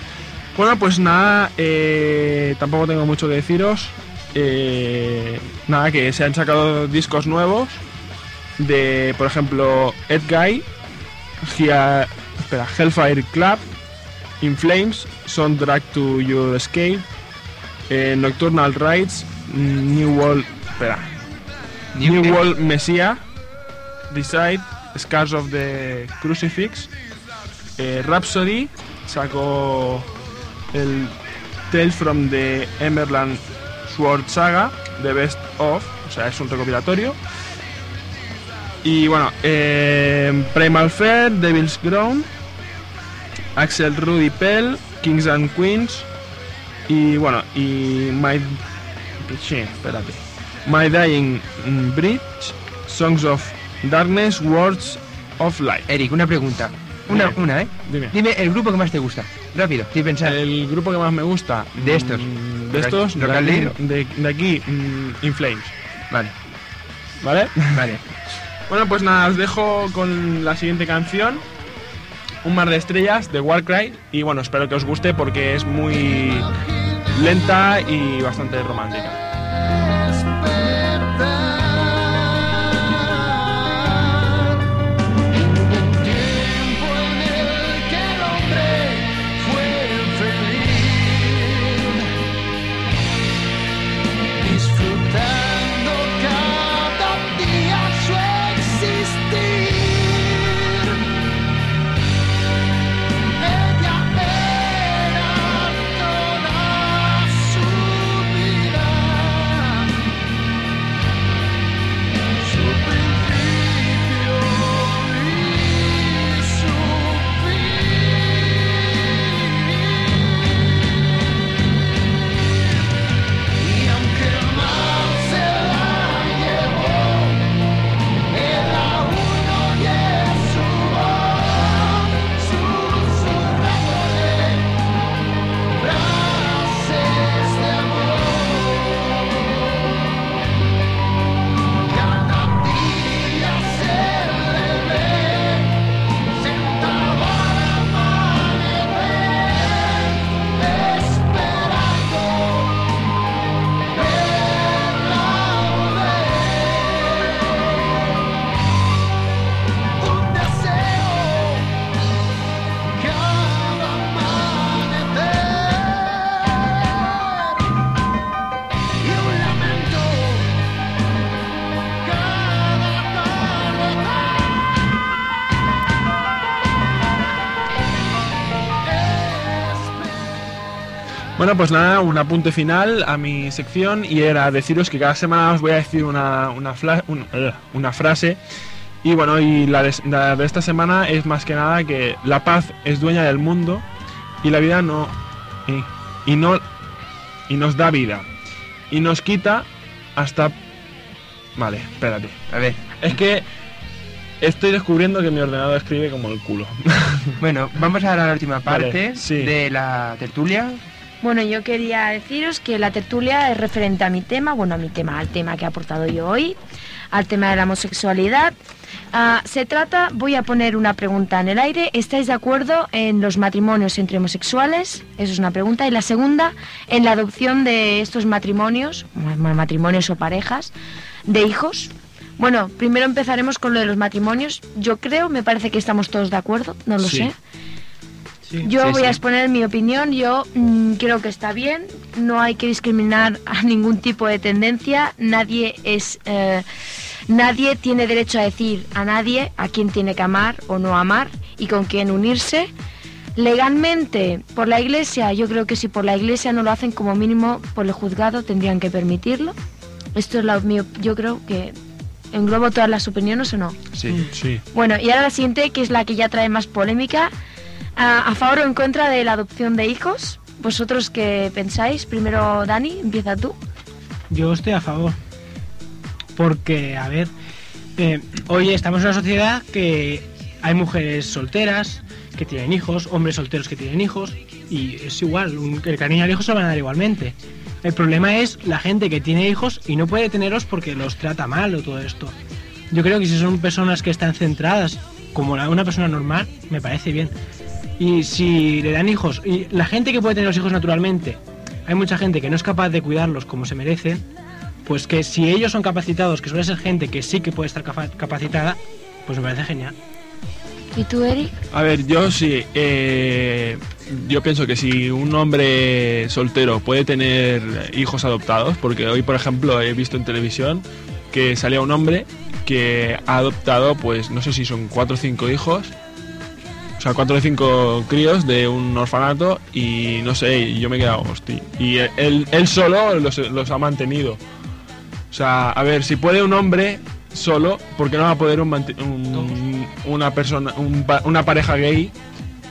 Bueno, pues nada, eh, tampoco tengo mucho que deciros. Eh, nada, que se han sacado discos nuevos de, por ejemplo, Ed Guy, Gia- espera, Hellfire Club, In Flames, Soundtrack to Your Escape, eh, Nocturnal Rides, New World, espera, New World Messiah, Decide, Scars of the Crucifix, eh, Rhapsody, sacó el Tales from the Emberland Sword Saga, The Best of, o sea, es un recopilatorio. Y bueno, eh, Primal Fair, Devil's Ground, Axel Rudy Pell, Kings and Queens, y bueno, y My. Sí, espérate. My Dying Bridge, Songs of Darkness Words of Light. Eric, una pregunta. Una, Dime. una, ¿eh? Dime. Dime el grupo que más te gusta. Rápido, sin pensar. El grupo que más me gusta. De estos. mm, De estos. De, aquí, de, de aquí, mm, In Flames. Vale, ¿Vale? [laughs] vale. Bueno, pues nada, os dejo con la siguiente canción. Un mar de estrellas de Warcry. Y bueno, espero que os guste porque es muy lenta y bastante romántica. Bueno, pues nada, un apunte final a mi sección y era deciros que cada semana os voy a decir una, una, fla- un- eh, una frase. Y bueno, y la de, la de esta semana es más que nada que la paz es dueña del mundo y la vida no. Y, y no. Y nos da vida. Y nos quita hasta. Vale, espérate. A ver. Es que estoy descubriendo que mi ordenador escribe como el culo. [laughs] Bueno, vamos a la última Vale, parte sí. de la tertulia. Bueno, yo quería deciros que la tertulia es referente a mi tema, bueno, a mi tema, al tema que he aportado yo hoy, al tema de la homosexualidad. Ah, se trata, voy a poner una pregunta en el aire, ¿estáis de acuerdo en los matrimonios entre homosexuales? Eso es una pregunta. Y la segunda, en la adopción de estos matrimonios, matrimonios o parejas, de hijos. Bueno, primero empezaremos con lo de los matrimonios. Yo creo, me parece que estamos todos de acuerdo, no lo Sí. sé. Yo Sí, voy sí. a exponer mi opinión. Yo mm, creo que está bien. No hay que discriminar a [laughs] ningún tipo de tendencia. Nadie es, eh, nadie tiene derecho a decir a nadie a quién tiene que amar o no amar y con quién unirse. Legalmente, por la Iglesia, yo creo que si por la Iglesia no lo hacen, como mínimo por el juzgado tendrían que permitirlo. Esto es la, yo creo que englobo todas las opiniones o no. Sí. Sí. Bueno, y ahora la siguiente, que es la que ya trae más polémica. ¿A favor o en contra de la adopción de hijos? ¿Vosotros qué pensáis? Primero, Dani, empieza tú. Yo estoy a favor. Porque, a ver, eh, hoy estamos en una sociedad que hay mujeres solteras que tienen hijos, hombres solteros que tienen hijos, y es igual, un- el cariño al hijo se lo van a dar igualmente. El problema es la gente que tiene hijos y no puede tenerlos porque los trata mal o todo esto. Yo creo que si son personas que están centradas como una persona normal, me parece bien. Y si le dan hijos, y la gente que puede tener los hijos naturalmente, hay mucha gente que no es capaz de cuidarlos como se merecen, pues que si ellos son capacitados, que suele ser gente que sí que puede estar capa- capacitada, pues me parece genial. ¿Y tú, Eric? A ver, yo sí. eh, yo pienso que si un hombre soltero puede tener hijos adoptados, porque hoy, por ejemplo, he visto en televisión que salía un hombre que ha adoptado, pues no sé si son cuatro o cinco hijos, o sea, cuatro o cinco críos de un orfanato y no sé, yo me he quedado, hostia. Y él, él solo los, los ha mantenido. O sea, a ver, si puede un hombre solo, ¿por qué no va a poder un, un- una persona, un una pareja gay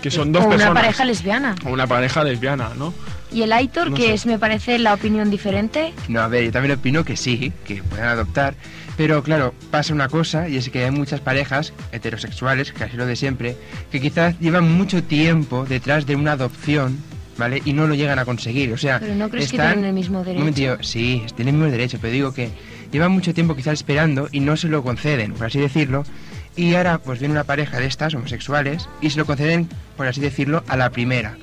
que son dos o personas. una pareja lesbiana. O una pareja lesbiana, ¿no? Y el Aitor, No que sé. es, me parece, la opinión diferente. No, a ver, yo también opino que sí, que pueden adoptar, pero claro, pasa una cosa y es que hay muchas parejas heterosexuales, casi lo de siempre, que quizás llevan mucho tiempo detrás de una adopción, ¿vale? Y no lo llegan a conseguir, o sea, Pero no crees que están- tienen el mismo derecho. sí, tienen el mismo derecho, pero digo que llevan mucho tiempo quizás esperando y no se lo conceden, por así decirlo, y ahora pues viene una pareja de estas homosexuales y se lo conceden, por así decirlo, a la primera.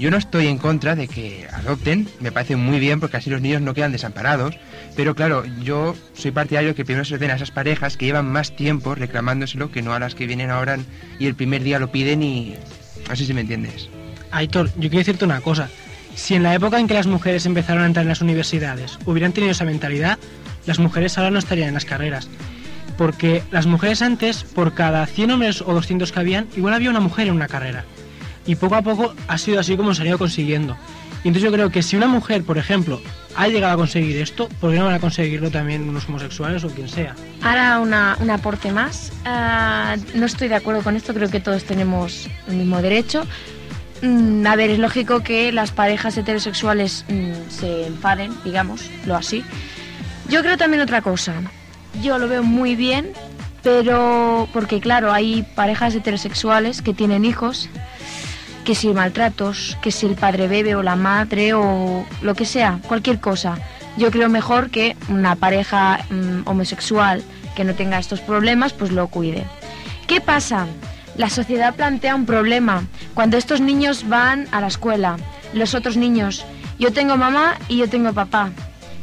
Yo no estoy en contra de que adopten, me parece muy bien porque así los niños no quedan desamparados, pero claro, yo soy partidario que primero se den a esas parejas que llevan más tiempo reclamándoselo que no a las que vienen ahora y el primer día lo piden y... Así si me entiendes. Aitor, yo quiero decirte una cosa. Si en la época en que las mujeres empezaron a entrar en las universidades hubieran tenido esa mentalidad, las mujeres ahora no estarían en las carreras. Porque las mujeres antes, por cada 100 hombres o 200 que habían, igual había una mujer en una carrera. Y poco a poco ha sido así como se han ido consiguiendo. Y entonces yo creo que si una mujer, por ejemplo, ha llegado a conseguir esto, ¿por qué no van a conseguirlo también unos homosexuales o quien sea? Ahora una, un aporte más. Ah, no estoy de acuerdo con esto, creo que todos tenemos el mismo derecho. Mm, a ver, es lógico que las parejas heterosexuales mm, se enfaden, digamos, lo así. Yo creo también otra cosa. Yo lo veo muy bien, pero porque claro, hay parejas heterosexuales que tienen hijos, que si maltratos, que si el padre bebe o la madre o lo que sea, cualquier cosa. Yo creo mejor que una pareja mm, homosexual que no tenga estos problemas, pues lo cuide. ¿Qué pasa? La sociedad plantea un problema. Cuando estos niños van a la escuela, los otros niños, yo tengo mamá y yo tengo papá.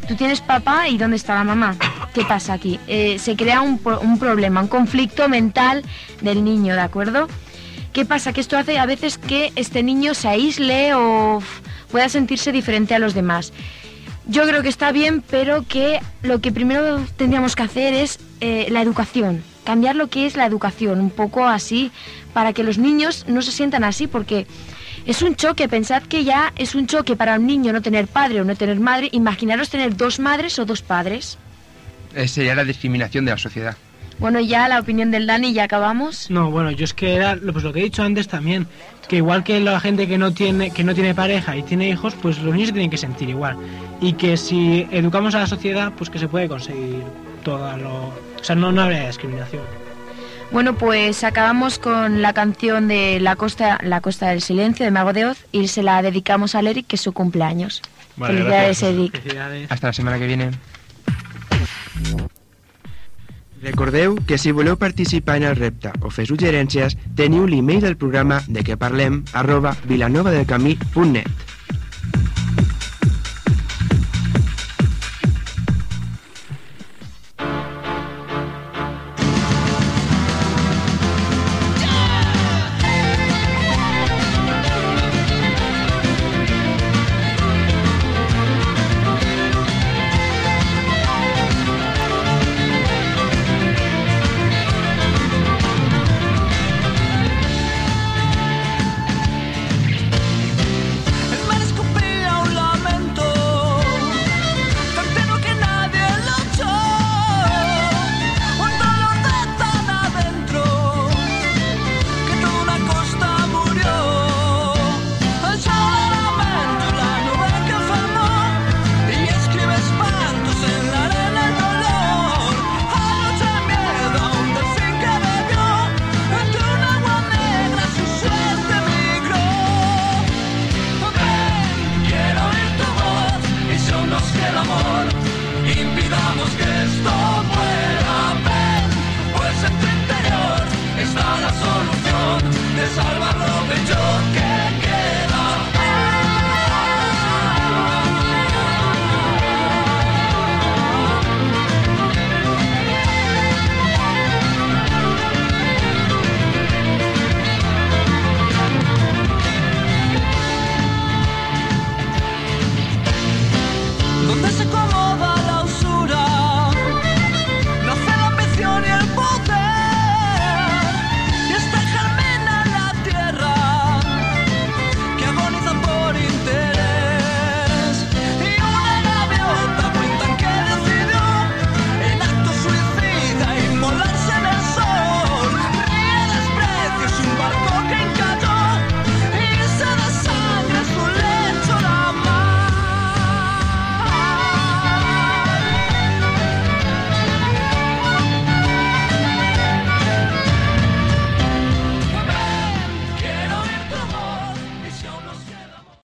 Tú tienes papá y ¿dónde está la mamá? ¿Qué pasa aquí? Eh, se crea un, pro- un problema, un conflicto mental del niño, ¿de acuerdo? ¿Qué pasa? Que esto hace a veces que este niño se aísle o pueda sentirse diferente a los demás. Yo creo que está bien, pero que lo que primero tendríamos que hacer es eh, la educación, cambiar lo que es la educación, un poco así, para que los niños no se sientan así, porque es un choque, pensad que ya es un choque para un niño no tener padre o no tener madre, imaginaros tener dos madres o dos padres. Eh, sería la discriminación de la sociedad. Bueno, ya la opinión del Dani, ya acabamos. No, bueno, yo es que era lo- pues lo que he dicho antes también, que igual que la gente que no tiene que no tiene pareja y tiene hijos, pues los niños se tienen que sentir igual y que si educamos a la sociedad, pues que se puede conseguir todo lo, o sea, no no habría discriminación. Bueno, pues acabamos con la canción de La Costa, la Costa del Silencio de Mago de Oz y se la dedicamos a Eric, que es su cumpleaños. Vale, Felicidades, gracias. Eric. Hasta la setmana que viene. Recordeu que si voleu participar en el repte o fer suggerències, teniu l'email del programa de què parlem arroba vilanovadelcamí.net.